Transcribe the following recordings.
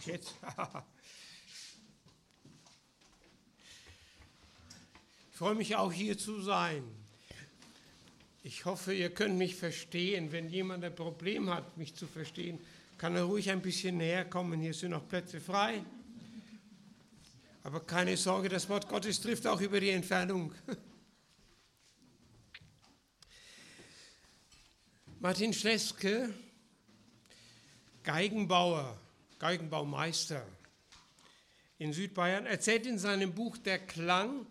Ach, jetzt? ich freue mich auch hier zu sein. Ich hoffe, ihr könnt mich verstehen. Wenn jemand ein Problem hat, mich zu verstehen, kann er ruhig ein bisschen näher kommen. Hier sind noch Plätze frei. Aber keine Sorge, das Wort Gottes trifft auch über die Entfernung. Martin Schleske, Geigenbauer, Geigenbaumeister in Südbayern, erzählt in seinem Buch Der Klang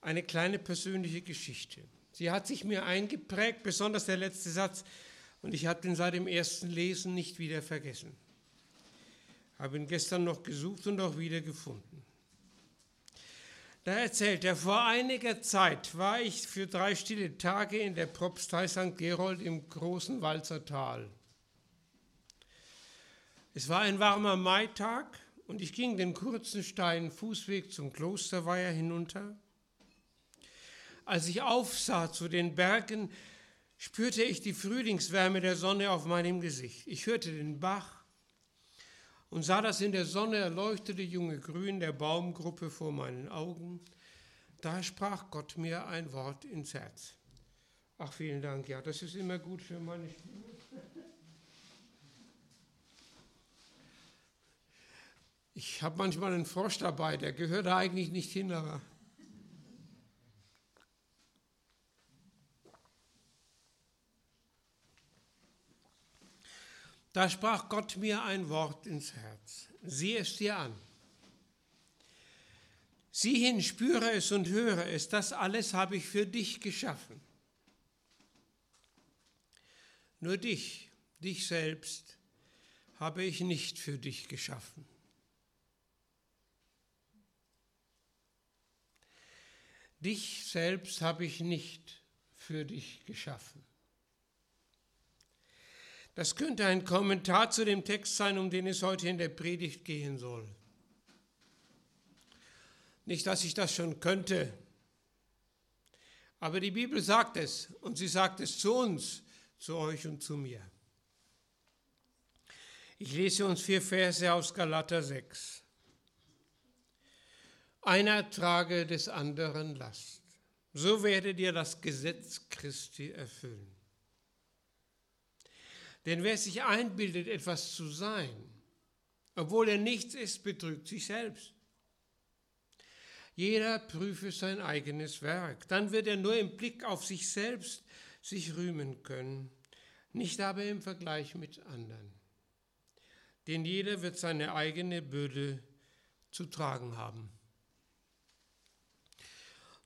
eine kleine persönliche Geschichte. Sie hat sich mir eingeprägt, besonders der letzte Satz, und ich habe den seit dem ersten Lesen nicht wieder vergessen. Habe ihn gestern noch gesucht und auch wieder gefunden. Da erzählt er, vor einiger Zeit war ich für drei stille Tage in der Propstei St. Gerold im großen Walzertal. Es war ein warmer Maitag und ich ging den kurzen steilen Fußweg zum Klosterweiher hinunter. Als ich aufsah zu den Bergen, spürte ich die Frühlingswärme der Sonne auf meinem Gesicht. Ich hörte den Bach und sah das in der Sonne erleuchtete junge Grün der Baumgruppe vor meinen Augen. Da sprach Gott mir ein Wort ins Herz. Ach, vielen Dank. Ja, das ist immer gut für meine Stimme. Ich habe manchmal einen Frosch dabei, der gehört da eigentlich nicht hin, aber. Da sprach Gott mir ein Wort ins Herz. Sieh es dir an. Sieh hin, spüre es und höre es, das alles habe ich für dich geschaffen. Nur dich, dich selbst, habe ich nicht für dich geschaffen. Dich selbst habe ich nicht für dich geschaffen. Das könnte ein Kommentar zu dem Text sein, um den es heute in der Predigt gehen soll. Nicht, dass ich das schon könnte, aber die Bibel sagt es und sie sagt es zu uns, zu euch und zu mir. Ich lese uns vier Verse aus Galater 6. Einer trage des anderen Last. So werdet ihr das Gesetz Christi erfüllen. Denn wer sich einbildet, etwas zu sein, obwohl er nichts ist, betrügt sich selbst. Jeder prüfe sein eigenes Werk, dann wird er nur im Blick auf sich selbst sich rühmen können, nicht aber im Vergleich mit anderen. Denn jeder wird seine eigene Bürde zu tragen haben.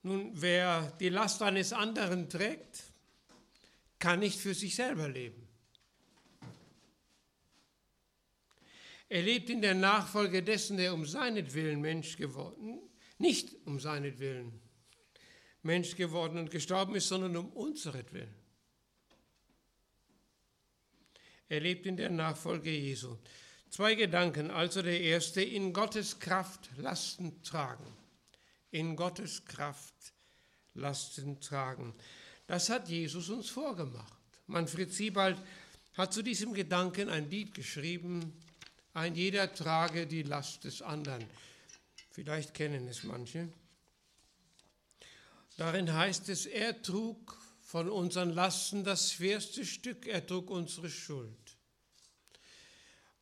Nun, wer die Last eines anderen trägt, kann nicht für sich selber leben. Er lebt in der Nachfolge dessen, der um seinetwillen Mensch geworden, nicht um seinetwillen Mensch geworden und gestorben ist, sondern um unseretwillen. Er lebt in der Nachfolge Jesu. Zwei Gedanken, also der erste, in Gottes Kraft Lasten tragen in Gottes Kraft Lasten tragen. Das hat Jesus uns vorgemacht. Manfred Siebald hat zu diesem Gedanken ein Lied geschrieben, ein jeder trage die Last des anderen. Vielleicht kennen es manche. Darin heißt es, er trug von unseren Lasten das schwerste Stück, er trug unsere Schuld.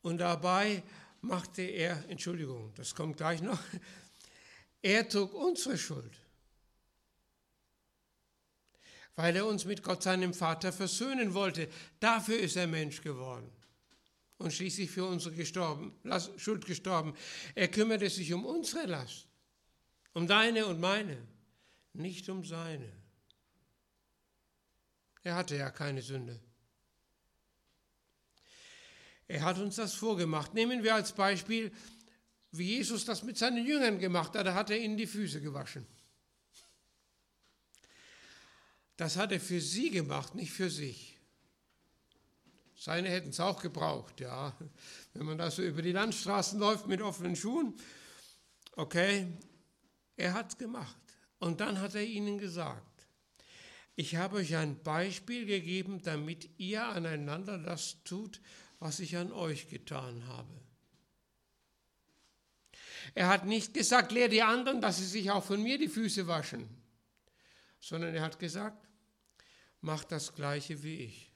Und dabei machte er, Entschuldigung, das kommt gleich noch, er trug unsere Schuld, weil er uns mit Gott, seinem Vater, versöhnen wollte. Dafür ist er Mensch geworden und schließlich für unsere gestorben, Schuld gestorben. Er kümmerte sich um unsere Last, um deine und meine, nicht um seine. Er hatte ja keine Sünde. Er hat uns das vorgemacht. Nehmen wir als Beispiel wie Jesus das mit seinen Jüngern gemacht hat, da hat er ihnen die Füße gewaschen. Das hat er für sie gemacht, nicht für sich. Seine hätten es auch gebraucht, ja. Wenn man da so über die Landstraßen läuft mit offenen Schuhen. Okay, er hat es gemacht. Und dann hat er ihnen gesagt, ich habe euch ein Beispiel gegeben, damit ihr aneinander das tut, was ich an euch getan habe. Er hat nicht gesagt, lehr die anderen, dass sie sich auch von mir die Füße waschen, sondern er hat gesagt, mach das gleiche wie ich.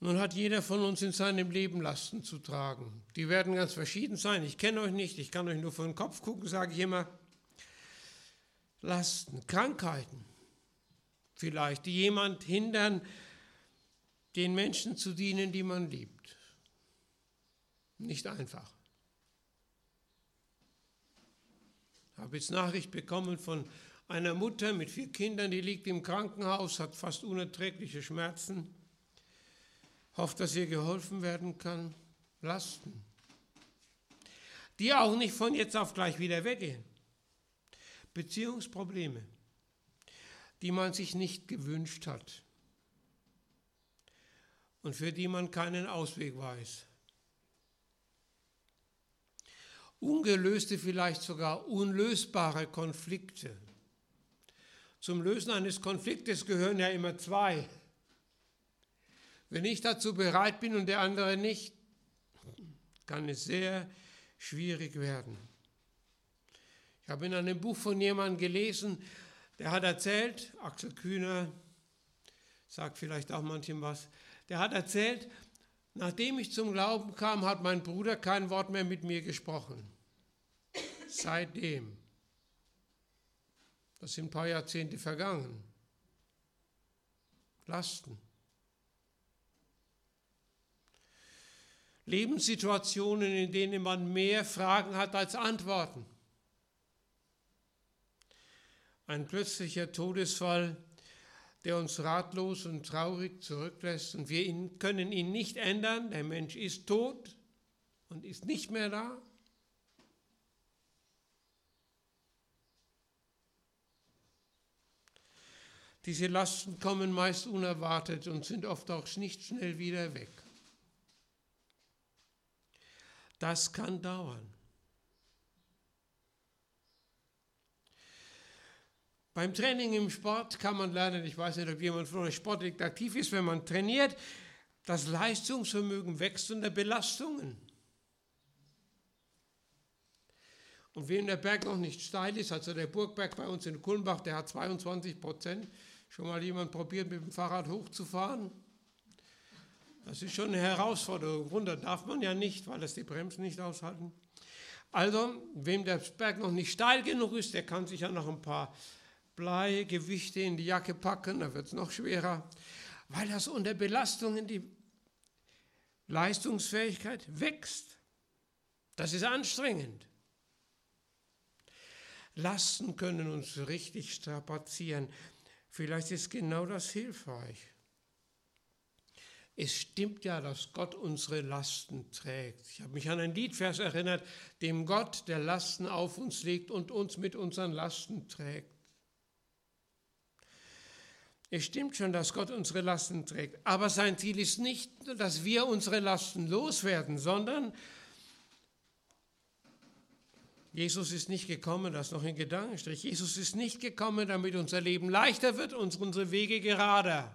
Nun hat jeder von uns in seinem Leben Lasten zu tragen. Die werden ganz verschieden sein. Ich kenne euch nicht, ich kann euch nur vor den Kopf gucken, sage ich immer. Lasten, Krankheiten vielleicht, die jemand hindern, den Menschen zu dienen, die man liebt. Nicht einfach. Ich habe jetzt Nachricht bekommen von einer Mutter mit vier Kindern, die liegt im Krankenhaus, hat fast unerträgliche Schmerzen hofft, dass ihr geholfen werden kann, Lasten, die auch nicht von jetzt auf gleich wieder weggehen. Beziehungsprobleme, die man sich nicht gewünscht hat und für die man keinen Ausweg weiß. Ungelöste, vielleicht sogar unlösbare Konflikte. Zum Lösen eines Konfliktes gehören ja immer zwei. Wenn ich dazu bereit bin und der andere nicht, kann es sehr schwierig werden. Ich habe in einem Buch von jemandem gelesen, der hat erzählt, Axel Kühner sagt vielleicht auch manchem was, der hat erzählt, nachdem ich zum Glauben kam, hat mein Bruder kein Wort mehr mit mir gesprochen. Seitdem. Das sind ein paar Jahrzehnte vergangen. Lasten. Lebenssituationen, in denen man mehr Fragen hat als Antworten. Ein plötzlicher Todesfall, der uns ratlos und traurig zurücklässt und wir ihn, können ihn nicht ändern. Der Mensch ist tot und ist nicht mehr da. Diese Lasten kommen meist unerwartet und sind oft auch nicht schnell wieder weg. Das kann dauern. Beim Training im Sport kann man lernen, ich weiß nicht, ob jemand von euch sportlich aktiv ist, wenn man trainiert, das Leistungsvermögen wächst unter Belastungen. Und wem der Berg noch nicht steil ist, also der Burgberg bei uns in Kulmbach, der hat 22 Prozent. Schon mal jemand probiert, mit dem Fahrrad hochzufahren? Das ist schon eine Herausforderung. Runter darf man ja nicht, weil das die Bremsen nicht aushalten. Also, wem der Berg noch nicht steil genug ist, der kann sich ja noch ein paar Bleigewichte in die Jacke packen, da wird es noch schwerer, weil das unter Belastungen die Leistungsfähigkeit wächst. Das ist anstrengend. Lasten können uns richtig strapazieren. Vielleicht ist genau das hilfreich. Es stimmt ja, dass Gott unsere Lasten trägt. Ich habe mich an ein Liedvers erinnert, dem Gott, der Lasten auf uns legt und uns mit unseren Lasten trägt. Es stimmt schon, dass Gott unsere Lasten trägt, aber sein Ziel ist nicht, dass wir unsere Lasten loswerden, sondern Jesus ist nicht gekommen, das noch in Gedankenstrich, Jesus ist nicht gekommen, damit unser Leben leichter wird und unsere Wege gerader.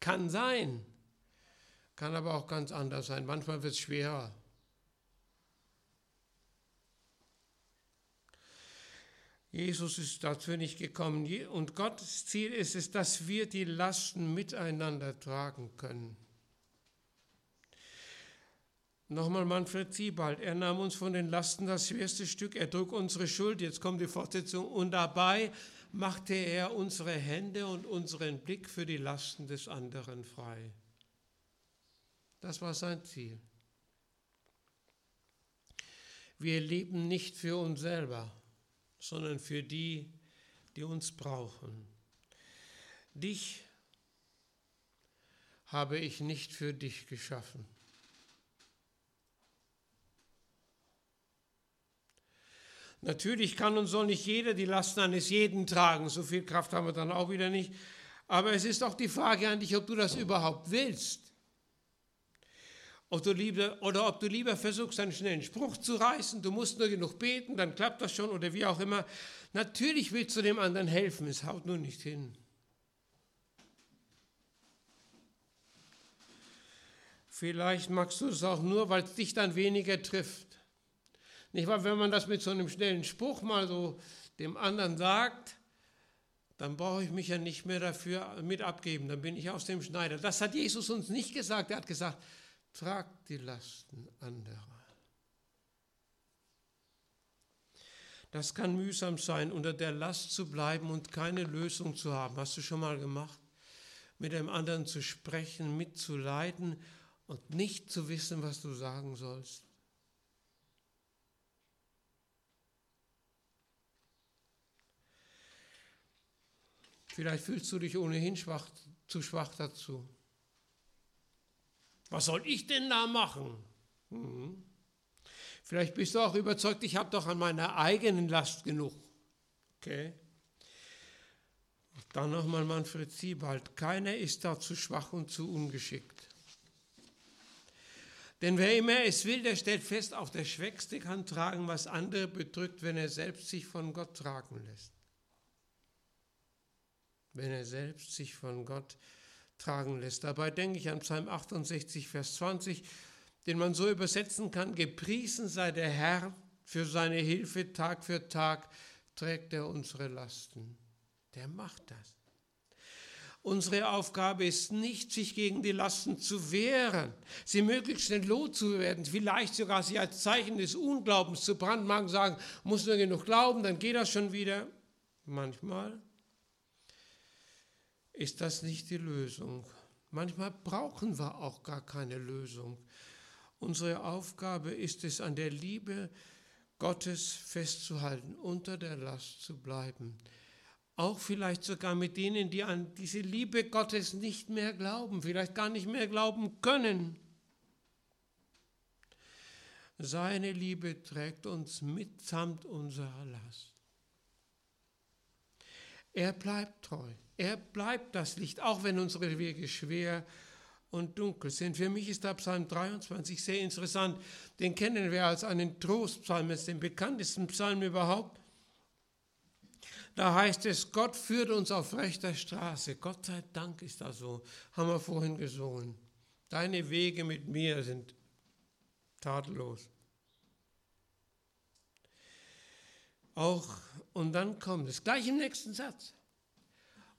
Kann sein, kann aber auch ganz anders sein. Manchmal wird es schwerer. Jesus ist dafür nicht gekommen und Gottes Ziel ist es, dass wir die Lasten miteinander tragen können. Nochmal Manfred Siebald, er nahm uns von den Lasten das schwerste Stück, er trug unsere Schuld, jetzt kommt die Fortsetzung, und dabei machte er unsere Hände und unseren Blick für die Lasten des anderen frei. Das war sein Ziel. Wir leben nicht für uns selber, sondern für die, die uns brauchen. Dich habe ich nicht für dich geschaffen. Natürlich kann und soll nicht jeder die Lasten eines jeden tragen, so viel Kraft haben wir dann auch wieder nicht. Aber es ist auch die Frage an dich, ob du das überhaupt willst. Ob lieber, oder ob du lieber versuchst, einen schnellen Spruch zu reißen, du musst nur genug beten, dann klappt das schon oder wie auch immer. Natürlich willst du dem anderen helfen, es haut nur nicht hin. Vielleicht magst du es auch nur, weil es dich dann weniger trifft. Nicht wahr? Wenn man das mit so einem schnellen Spruch mal so dem anderen sagt, dann brauche ich mich ja nicht mehr dafür mit abgeben, dann bin ich aus dem Schneider. Das hat Jesus uns nicht gesagt. Er hat gesagt, tragt die Lasten anderer. Das kann mühsam sein, unter der Last zu bleiben und keine Lösung zu haben. Hast du schon mal gemacht? Mit dem anderen zu sprechen, mitzuleiden und nicht zu wissen, was du sagen sollst. Vielleicht fühlst du dich ohnehin schwach, zu schwach dazu. Was soll ich denn da machen? Mhm. Vielleicht bist du auch überzeugt, ich habe doch an meiner eigenen Last genug. Okay. Dann nochmal Manfred Siebald. Keiner ist da zu schwach und zu ungeschickt. Denn wer immer es will, der stellt fest, auch der Schwächste kann tragen, was andere bedrückt, wenn er selbst sich von Gott tragen lässt wenn er selbst sich von Gott tragen lässt. Dabei denke ich an Psalm 68, Vers 20, den man so übersetzen kann, gepriesen sei der Herr für seine Hilfe Tag für Tag, trägt er unsere Lasten. Der macht das. Unsere Aufgabe ist nicht, sich gegen die Lasten zu wehren, sie möglichst schnell loszuwerden, vielleicht sogar sie als Zeichen des Unglaubens zu brandmarken, sagen, muss nur genug glauben, dann geht das schon wieder. Manchmal ist das nicht die Lösung. Manchmal brauchen wir auch gar keine Lösung. Unsere Aufgabe ist es, an der Liebe Gottes festzuhalten, unter der Last zu bleiben. Auch vielleicht sogar mit denen, die an diese Liebe Gottes nicht mehr glauben, vielleicht gar nicht mehr glauben können. Seine Liebe trägt uns mitsamt unserer Last. Er bleibt treu. Er bleibt das Licht, auch wenn unsere Wege schwer und dunkel sind. Für mich ist der Psalm 23 sehr interessant. Den kennen wir als einen Trostpsalm, als den bekanntesten Psalm überhaupt. Da heißt es, Gott führt uns auf rechter Straße. Gott sei Dank ist das so. Haben wir vorhin gesungen. Deine Wege mit mir sind tadellos. Auch, und dann kommt es gleich im nächsten Satz.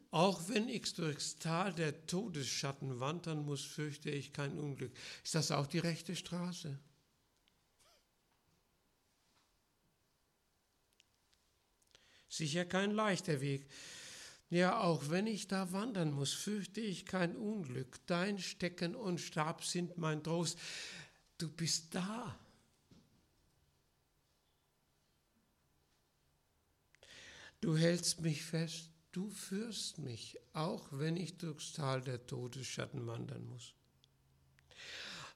Auch wenn ich durchs Tal der Todesschatten wandern muss, fürchte ich kein Unglück. Ist das auch die rechte Straße? Sicher kein leichter Weg. Ja, auch wenn ich da wandern muss, fürchte ich kein Unglück. Dein Stecken und Stab sind mein Trost. Du bist da. Du hältst mich fest du führst mich, auch wenn ich durchs Tal der Todesschatten wandern muss.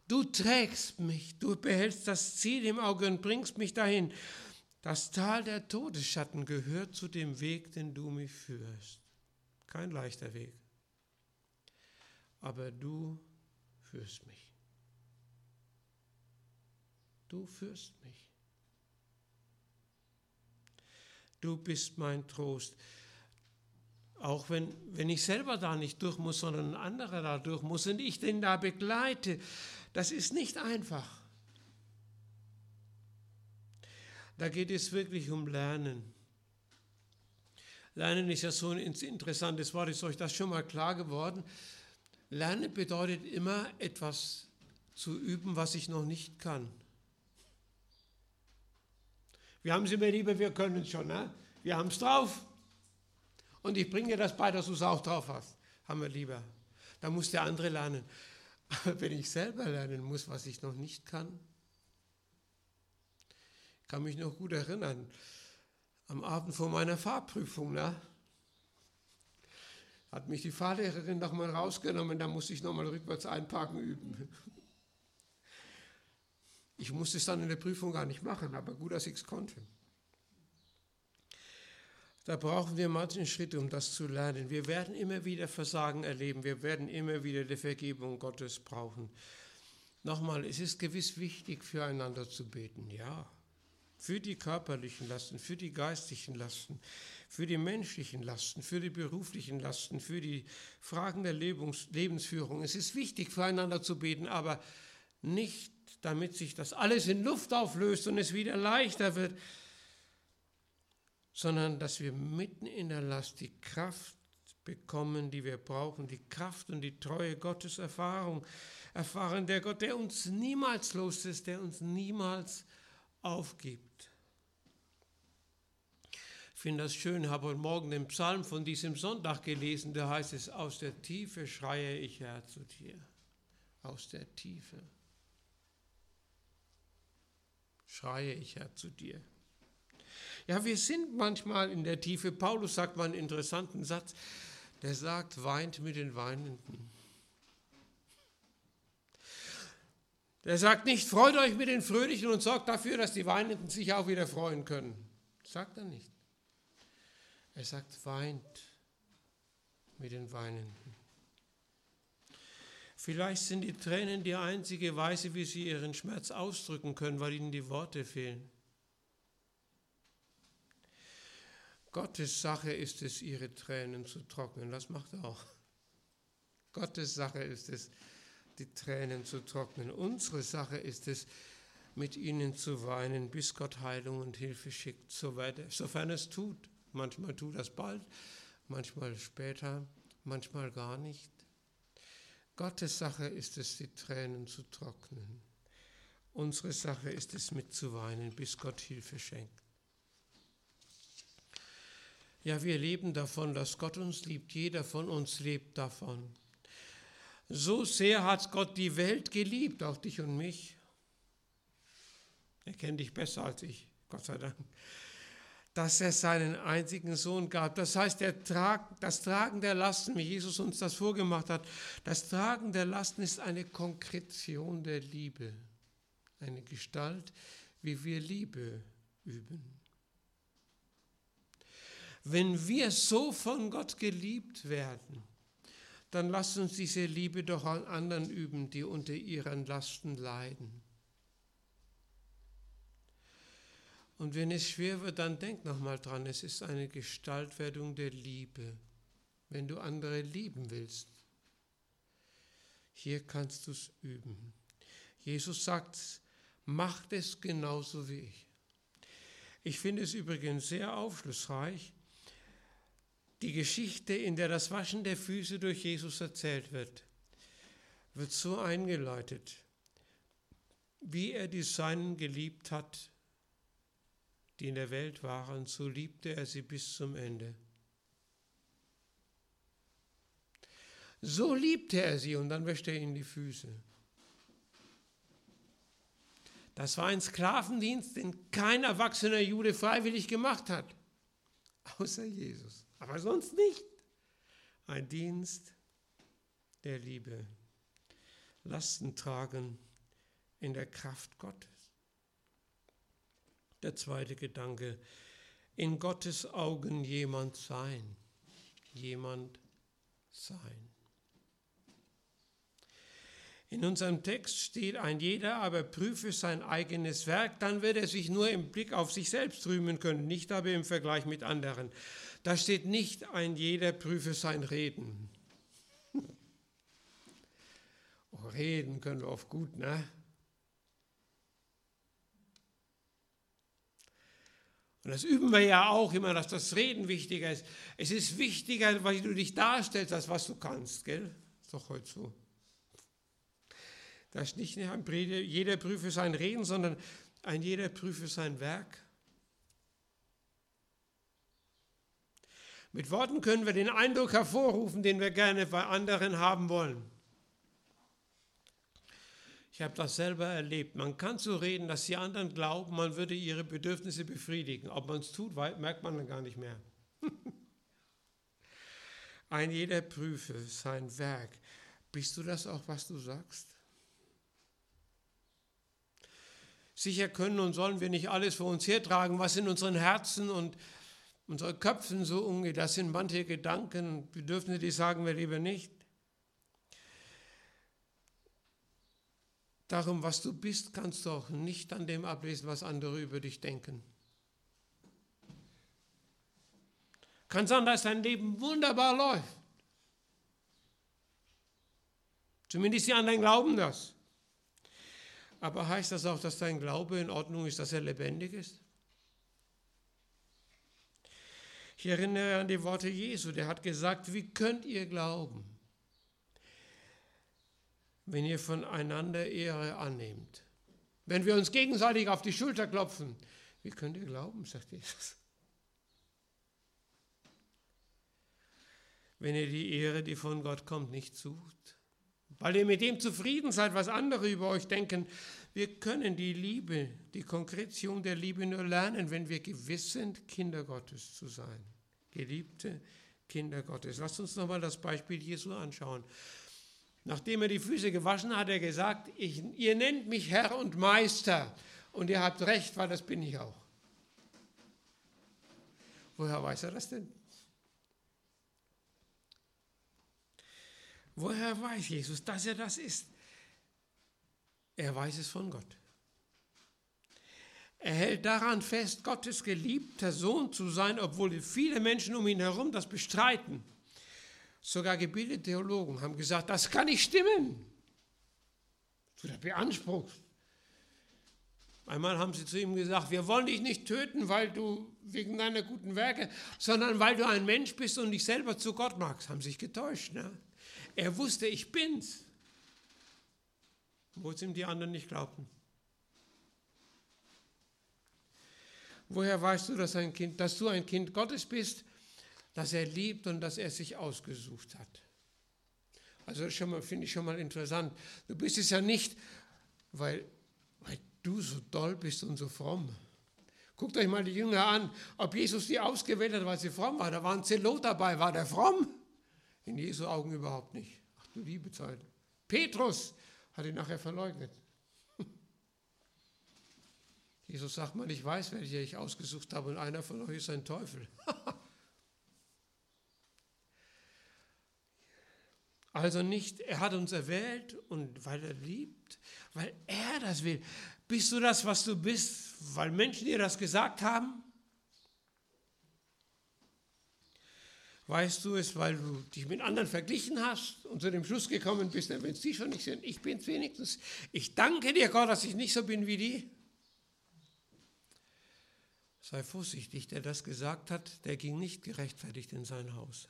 Du trägst mich, du behältst das Ziel im Auge und bringst mich dahin. Das Tal der Todesschatten gehört zu dem Weg, den du mich führst. Kein leichter Weg. Aber du führst mich. Du führst mich. Du bist mein Trost. Auch wenn, wenn ich selber da nicht durch muss, sondern ein anderer da durch muss und ich den da begleite, das ist nicht einfach. Da geht es wirklich um Lernen. Lernen ist ja so ein interessantes Wort, ist euch das schon mal klar geworden? Lernen bedeutet immer etwas zu üben, was ich noch nicht kann. Wir haben es immer lieber, wir können es schon, ne? wir haben es drauf und ich bringe dir das bei, dass du es auch drauf hast. Haben wir lieber. Da muss der andere lernen. Aber wenn ich selber lernen muss, was ich noch nicht kann, ich kann mich noch gut erinnern, am Abend vor meiner Fahrprüfung, ne, hat mich die Fahrlehrerin nochmal rausgenommen, da musste ich nochmal rückwärts einparken üben. Ich musste es dann in der Prüfung gar nicht machen, aber gut, dass ich es konnte. Da brauchen wir manchen Schritte, um das zu lernen. Wir werden immer wieder Versagen erleben. Wir werden immer wieder die Vergebung Gottes brauchen. Nochmal, es ist gewiss wichtig, füreinander zu beten, ja. für die körperlichen Lasten, für die geistlichen Lasten, für die menschlichen Lasten, für die beruflichen Lasten, für die Fragen der Lebens Lebensführung. Es ist wichtig, füreinander zu beten, aber nicht, damit sich das alles in Luft auflöst und es wieder leichter wird, sondern dass wir mitten in der Last die Kraft bekommen, die wir brauchen, die Kraft und die Treue Gottes Erfahrung erfahren, der Gott, der uns niemals los ist, der uns niemals aufgibt. Ich finde das schön, habe heute Morgen den Psalm von diesem Sonntag gelesen, da heißt es, aus der Tiefe schreie ich Herr zu dir. Aus der Tiefe schreie ich Herr zu dir. Ja, wir sind manchmal in der Tiefe. Paulus sagt mal einen interessanten Satz, der sagt, weint mit den Weinenden. Der sagt nicht, freut euch mit den Fröhlichen und sorgt dafür, dass die Weinenden sich auch wieder freuen können. sagt er nicht. Er sagt, weint mit den Weinenden. Vielleicht sind die Tränen die einzige Weise, wie sie ihren Schmerz ausdrücken können, weil ihnen die Worte fehlen. Gottes Sache ist es, ihre Tränen zu trocknen. Das macht er auch. Gottes Sache ist es, die Tränen zu trocknen. Unsere Sache ist es, mit ihnen zu weinen, bis Gott Heilung und Hilfe schickt, sofern es tut. Manchmal tut das bald, manchmal später, manchmal gar nicht. Gottes Sache ist es, die Tränen zu trocknen. Unsere Sache ist es, mitzuweinen, bis Gott Hilfe schenkt. Ja, wir leben davon, dass Gott uns liebt. Jeder von uns lebt davon. So sehr hat Gott die Welt geliebt, auch dich und mich. Er kennt dich besser als ich, Gott sei Dank. Dass er seinen einzigen Sohn gab. Das heißt, das Tragen der Lasten, wie Jesus uns das vorgemacht hat, das Tragen der Lasten ist eine Konkretion der Liebe, eine Gestalt, wie wir Liebe üben. Wenn wir so von Gott geliebt werden, dann lasst uns diese Liebe doch an anderen üben, die unter ihren Lasten leiden. Und wenn es schwer wird, dann denk nochmal dran, es ist eine Gestaltwerdung der Liebe, wenn du andere lieben willst. Hier kannst du es üben. Jesus sagt, macht es genauso wie ich. Ich finde es übrigens sehr aufschlussreich, die Geschichte, in der das Waschen der Füße durch Jesus erzählt wird, wird so eingeleitet, wie er die Seinen geliebt hat, die in der Welt waren, so liebte er sie bis zum Ende. So liebte er sie und dann wäscht er ihnen die Füße. Das war ein Sklavendienst, den kein erwachsener Jude freiwillig gemacht hat, außer Jesus aber sonst nicht. Ein Dienst der Liebe. Lasten tragen in der Kraft Gottes. Der zweite Gedanke, in Gottes Augen jemand sein. Jemand sein. In unserem Text steht, ein jeder aber prüfe sein eigenes Werk, dann wird er sich nur im Blick auf sich selbst rühmen können, nicht aber im Vergleich mit anderen. Da steht nicht, ein jeder prüfe sein Reden. Oh, reden können wir oft gut, ne? Und das üben wir ja auch immer, dass das Reden wichtiger ist. Es ist wichtiger, weil du dich darstellst, als was du kannst, gell? Ist doch heute so. Da ist nicht ein jeder prüfe sein Reden, sondern ein jeder prüfe sein Werk. Mit Worten können wir den Eindruck hervorrufen, den wir gerne bei anderen haben wollen. Ich habe das selber erlebt. Man kann so reden, dass die anderen glauben, man würde ihre Bedürfnisse befriedigen. Ob man es tut, merkt man dann gar nicht mehr. Ein jeder prüfe sein Werk. Bist du das auch, was du sagst? Sicher können und sollen wir nicht alles vor uns hertragen, was in unseren Herzen und unseren Köpfen so umgeht. Das sind manche Gedanken Bedürfnisse, die sagen wir lieber nicht. Darum, was du bist, kannst du auch nicht an dem ablesen, was andere über dich denken. Kann sein, dass dein Leben wunderbar läuft. Zumindest die anderen glauben das. Aber heißt das auch, dass dein Glaube in Ordnung ist, dass er lebendig ist? Ich erinnere an die Worte Jesu, der hat gesagt, wie könnt ihr glauben, wenn ihr voneinander Ehre annehmt? Wenn wir uns gegenseitig auf die Schulter klopfen, wie könnt ihr glauben, sagt Jesus. Wenn ihr die Ehre, die von Gott kommt, nicht sucht, weil ihr mit dem zufrieden seid, was andere über euch denken. Wir können die Liebe, die Konkretion der Liebe nur lernen, wenn wir gewiss sind, Kinder Gottes zu sein. Geliebte Kinder Gottes. Lasst uns nochmal das Beispiel Jesu anschauen. Nachdem er die Füße gewaschen hat, hat er gesagt, ich, ihr nennt mich Herr und Meister und ihr habt recht, weil das bin ich auch. Woher weiß er das denn? Woher weiß Jesus, dass er das ist? Er weiß es von Gott. Er hält daran fest, Gottes geliebter Sohn zu sein, obwohl viele Menschen um ihn herum das bestreiten. Sogar gebildete Theologen haben gesagt, das kann nicht stimmen. Du das beanspruchst. Einmal haben sie zu ihm gesagt, wir wollen dich nicht töten, weil du wegen deiner guten Werke, sondern weil du ein Mensch bist und dich selber zu Gott magst. Haben sich getäuscht. Ne? Er wusste, ich bin's. Wo es ihm die anderen nicht glaubten. Woher weißt du, dass, ein kind, dass du ein Kind Gottes bist, das er liebt und das er sich ausgesucht hat? Also das finde ich schon mal interessant. Du bist es ja nicht, weil, weil du so doll bist und so fromm. Guckt euch mal die Jünger an, ob Jesus die ausgewählt hat, weil sie fromm war. Da war ein Zelot dabei, war der fromm? In Jesu Augen überhaupt nicht. Ach du liebe Zeit. Petrus hat ihn nachher verleugnet. Jesus sagt mal, ich weiß, welche ich ausgesucht habe und einer von euch ist ein Teufel. also nicht, er hat uns erwählt und weil er liebt, weil er das will. Bist du das, was du bist, weil Menschen dir das gesagt haben? Weißt du es, weil du dich mit anderen verglichen hast und zu dem Schluss gekommen bist, wenn es die schon nicht sind, ich bin es wenigstens. Ich danke dir, Gott, dass ich nicht so bin wie die. Sei vorsichtig, der das gesagt hat, der ging nicht gerechtfertigt in sein Haus.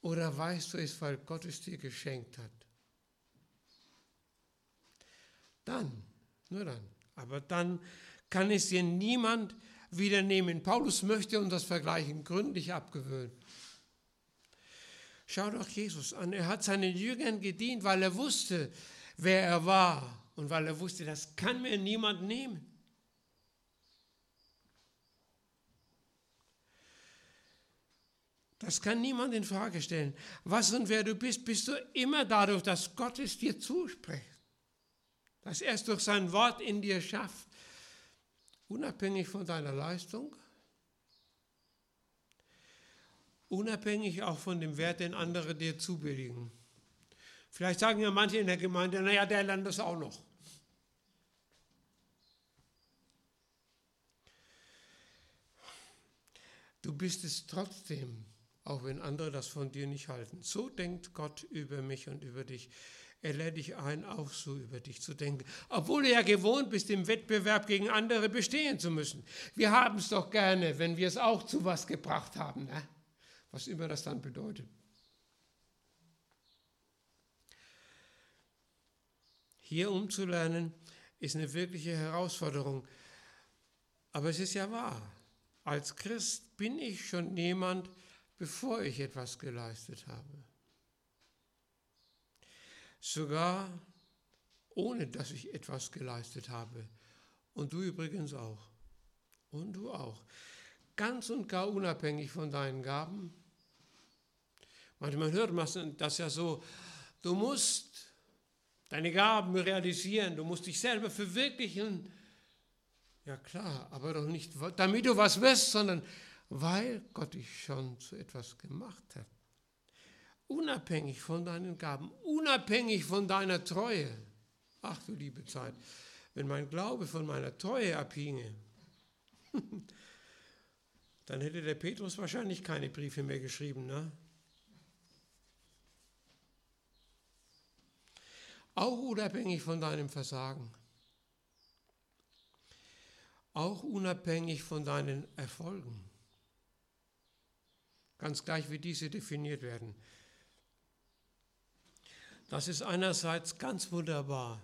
Oder weißt du es, weil Gott es dir geschenkt hat? Dann, nur dann, aber dann kann es dir niemand wieder nehmen. Paulus möchte uns das Vergleichen gründlich abgewöhnen. Schau doch Jesus an. Er hat seinen Jüngern gedient, weil er wusste, wer er war und weil er wusste, das kann mir niemand nehmen. Das kann niemand in Frage stellen. Was und wer du bist, bist du immer dadurch, dass Gott es dir zuspricht. Dass er es durch sein Wort in dir schafft unabhängig von deiner Leistung, unabhängig auch von dem Wert, den andere dir zubilligen. Vielleicht sagen ja manche in der Gemeinde, naja, der lernt das auch noch. Du bist es trotzdem, auch wenn andere das von dir nicht halten. So denkt Gott über mich und über dich. Er lädt dich ein, auch so über dich zu denken. Obwohl du ja gewohnt bist, im Wettbewerb gegen andere bestehen zu müssen. Wir haben es doch gerne, wenn wir es auch zu was gebracht haben. Ne? Was immer das dann bedeutet. Hier umzulernen ist eine wirkliche Herausforderung. Aber es ist ja wahr. Als Christ bin ich schon jemand, bevor ich etwas geleistet habe sogar ohne dass ich etwas geleistet habe. Und du übrigens auch. Und du auch. Ganz und gar unabhängig von deinen Gaben. Manchmal hört man das ja so, du musst deine Gaben realisieren, du musst dich selber verwirklichen. Ja klar, aber doch nicht, damit du was wirst, sondern weil Gott dich schon zu etwas gemacht hat unabhängig von deinen Gaben, unabhängig von deiner Treue. Ach du liebe Zeit, wenn mein Glaube von meiner Treue abhinge, dann hätte der Petrus wahrscheinlich keine Briefe mehr geschrieben. Ne? Auch unabhängig von deinem Versagen. Auch unabhängig von deinen Erfolgen. Ganz gleich, wie diese definiert werden. Das ist einerseits ganz wunderbar,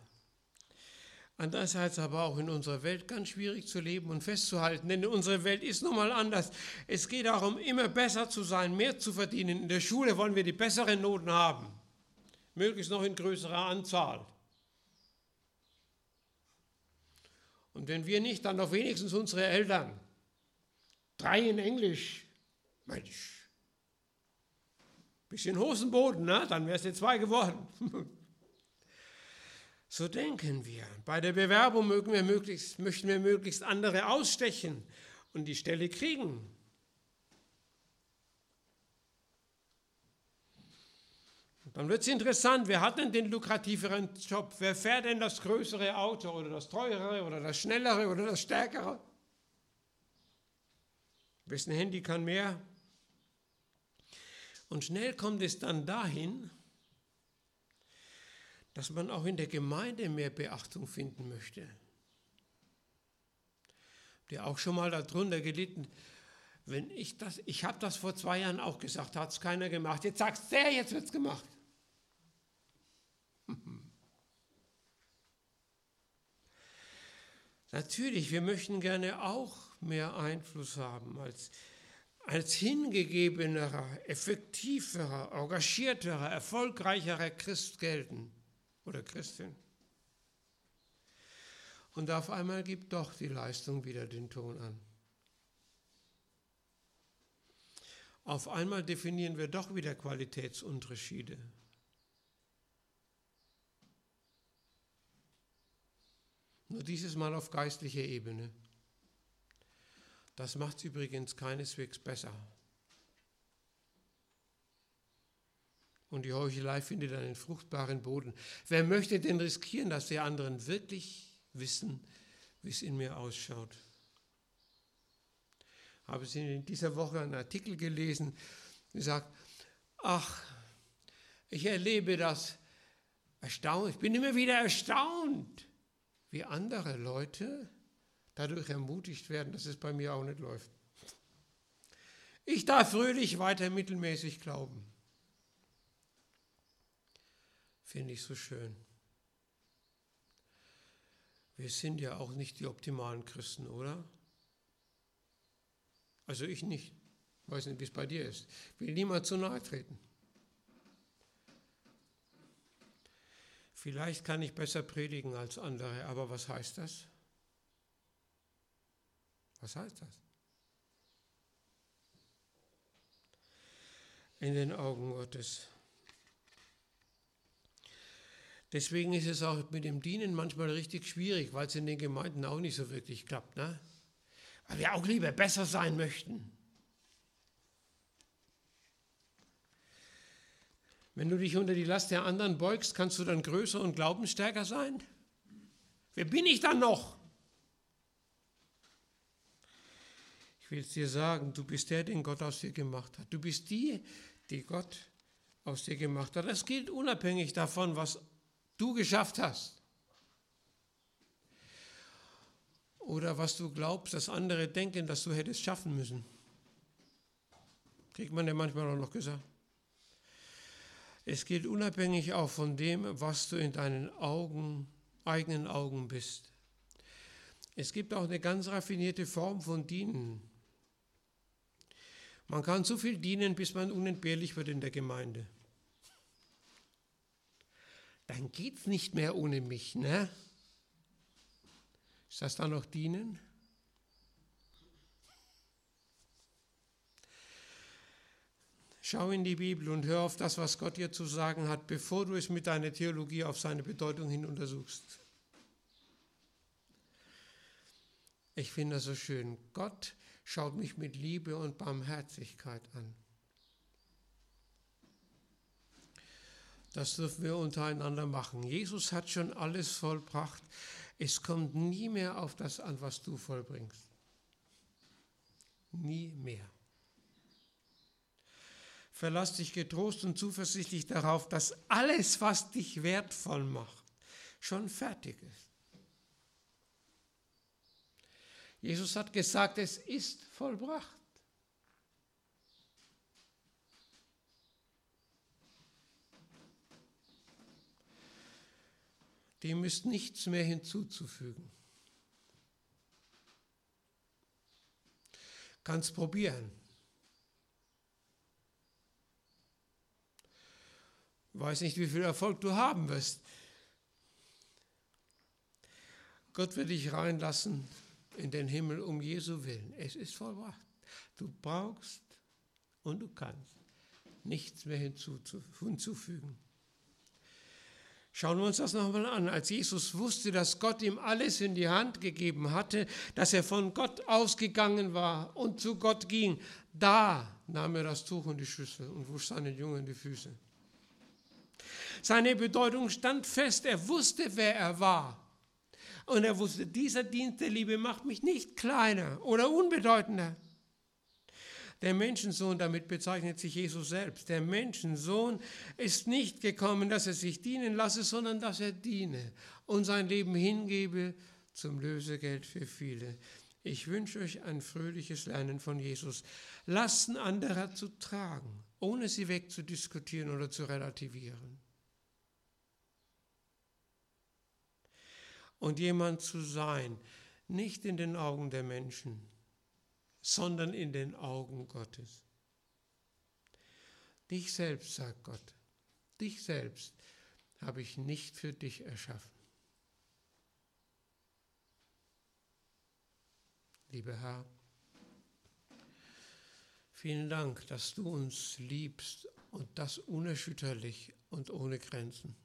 andererseits aber auch in unserer Welt ganz schwierig zu leben und festzuhalten, denn unsere Welt ist nun mal anders. Es geht darum, immer besser zu sein, mehr zu verdienen. In der Schule wollen wir die besseren Noten haben, möglichst noch in größerer Anzahl. Und wenn wir nicht, dann doch wenigstens unsere Eltern. Drei in Englisch. Mensch, bisschen Hosenboden, ne? dann wärst du zwei geworden. so denken wir. Bei der Bewerbung mögen wir möglichst, möchten wir möglichst andere ausstechen und die Stelle kriegen. Dann wird es interessant, wer hat denn den lukrativeren Job? Wer fährt denn das größere Auto oder das teurere oder das schnellere oder das stärkere? Wessen Handy kann mehr? Und schnell kommt es dann dahin, dass man auch in der Gemeinde mehr Beachtung finden möchte. Der auch schon mal darunter gelitten, wenn ich das, ich habe das vor zwei Jahren auch gesagt, hat es keiner gemacht. Jetzt sagst du, jetzt wird es gemacht. Natürlich, wir möchten gerne auch mehr Einfluss haben als als hingegebenerer, effektiverer, engagierterer, erfolgreicherer Christ gelten oder Christin. Und auf einmal gibt doch die Leistung wieder den Ton an. Auf einmal definieren wir doch wieder Qualitätsunterschiede. Nur dieses Mal auf geistlicher Ebene. Das macht es übrigens keineswegs besser. Und die Heuchelei findet einen fruchtbaren Boden. Wer möchte denn riskieren, dass die anderen wirklich wissen, wie es in mir ausschaut? Habe ich in dieser Woche einen Artikel gelesen, der sagt, ach, ich erlebe das erstaunt, ich bin immer wieder erstaunt, wie andere Leute dadurch ermutigt werden, dass es bei mir auch nicht läuft. Ich darf fröhlich weiter mittelmäßig glauben. Finde ich so schön. Wir sind ja auch nicht die optimalen Christen, oder? Also ich nicht. Ich weiß nicht, wie es bei dir ist. Will niemand zu nahe treten. Vielleicht kann ich besser predigen als andere, aber was heißt das? Was heißt das? In den Augen Gottes. Deswegen ist es auch mit dem Dienen manchmal richtig schwierig, weil es in den Gemeinden auch nicht so wirklich klappt. Ne? Weil wir auch lieber besser sein möchten. Wenn du dich unter die Last der anderen beugst, kannst du dann größer und glaubensstärker sein? Wer bin ich dann noch? Ich will es dir sagen, du bist der, den Gott aus dir gemacht hat. Du bist die, die Gott aus dir gemacht hat. Das gilt unabhängig davon, was du geschafft hast. Oder was du glaubst, dass andere denken, dass du hättest schaffen müssen. Kriegt man ja manchmal auch noch gesagt. Es gilt unabhängig auch von dem, was du in deinen Augen, eigenen Augen bist. Es gibt auch eine ganz raffinierte Form von Dienen. Man kann so viel dienen, bis man unentbehrlich wird in der Gemeinde. Dann geht es nicht mehr ohne mich, ne? Ist das dann noch dienen? Schau in die Bibel und hör auf das, was Gott dir zu sagen hat, bevor du es mit deiner Theologie auf seine Bedeutung hin untersuchst. Ich finde das so schön. Gott schaut mich mit Liebe und Barmherzigkeit an. Das dürfen wir untereinander machen. Jesus hat schon alles vollbracht. Es kommt nie mehr auf das an, was du vollbringst. Nie mehr. Verlass dich getrost und zuversichtlich darauf, dass alles, was dich wertvoll macht, schon fertig ist. Jesus hat gesagt, es ist vollbracht. Dem ist nichts mehr hinzuzufügen. Kannst probieren. Weiß nicht, wie viel Erfolg du haben wirst. Gott wird dich reinlassen in den Himmel um Jesu willen. Es ist vollbracht. Du brauchst und du kannst nichts mehr hinzufügen. Schauen wir uns das nochmal an. Als Jesus wusste, dass Gott ihm alles in die Hand gegeben hatte, dass er von Gott ausgegangen war und zu Gott ging, da nahm er das Tuch und die Schüssel und wusch seinen Jungen die Füße. Seine Bedeutung stand fest. Er wusste, wer er war. Und er wusste, dieser Dienst der Liebe macht mich nicht kleiner oder unbedeutender. Der Menschensohn, damit bezeichnet sich Jesus selbst. Der Menschensohn ist nicht gekommen, dass er sich dienen lasse, sondern dass er diene und sein Leben hingebe zum Lösegeld für viele. Ich wünsche euch ein fröhliches Lernen von Jesus. Lasten anderer zu tragen, ohne sie wegzudiskutieren oder zu relativieren. Und jemand zu sein, nicht in den Augen der Menschen, sondern in den Augen Gottes. Dich selbst, sagt Gott, dich selbst habe ich nicht für dich erschaffen. Lieber Herr, vielen Dank, dass du uns liebst und das unerschütterlich und ohne Grenzen.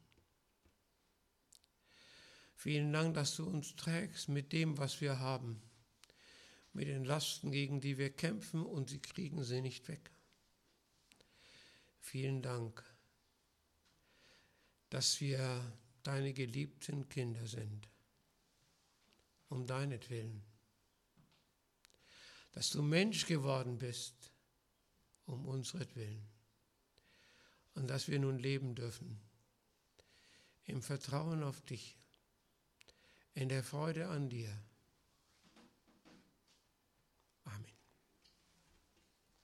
Vielen Dank, dass du uns trägst mit dem, was wir haben mit den Lasten, gegen die wir kämpfen, und sie kriegen sie nicht weg. Vielen Dank, dass wir deine geliebten Kinder sind, um deinetwillen. Dass du Mensch geworden bist, um unsretwillen. Und dass wir nun leben dürfen, im Vertrauen auf dich, in der Freude an dir Amen.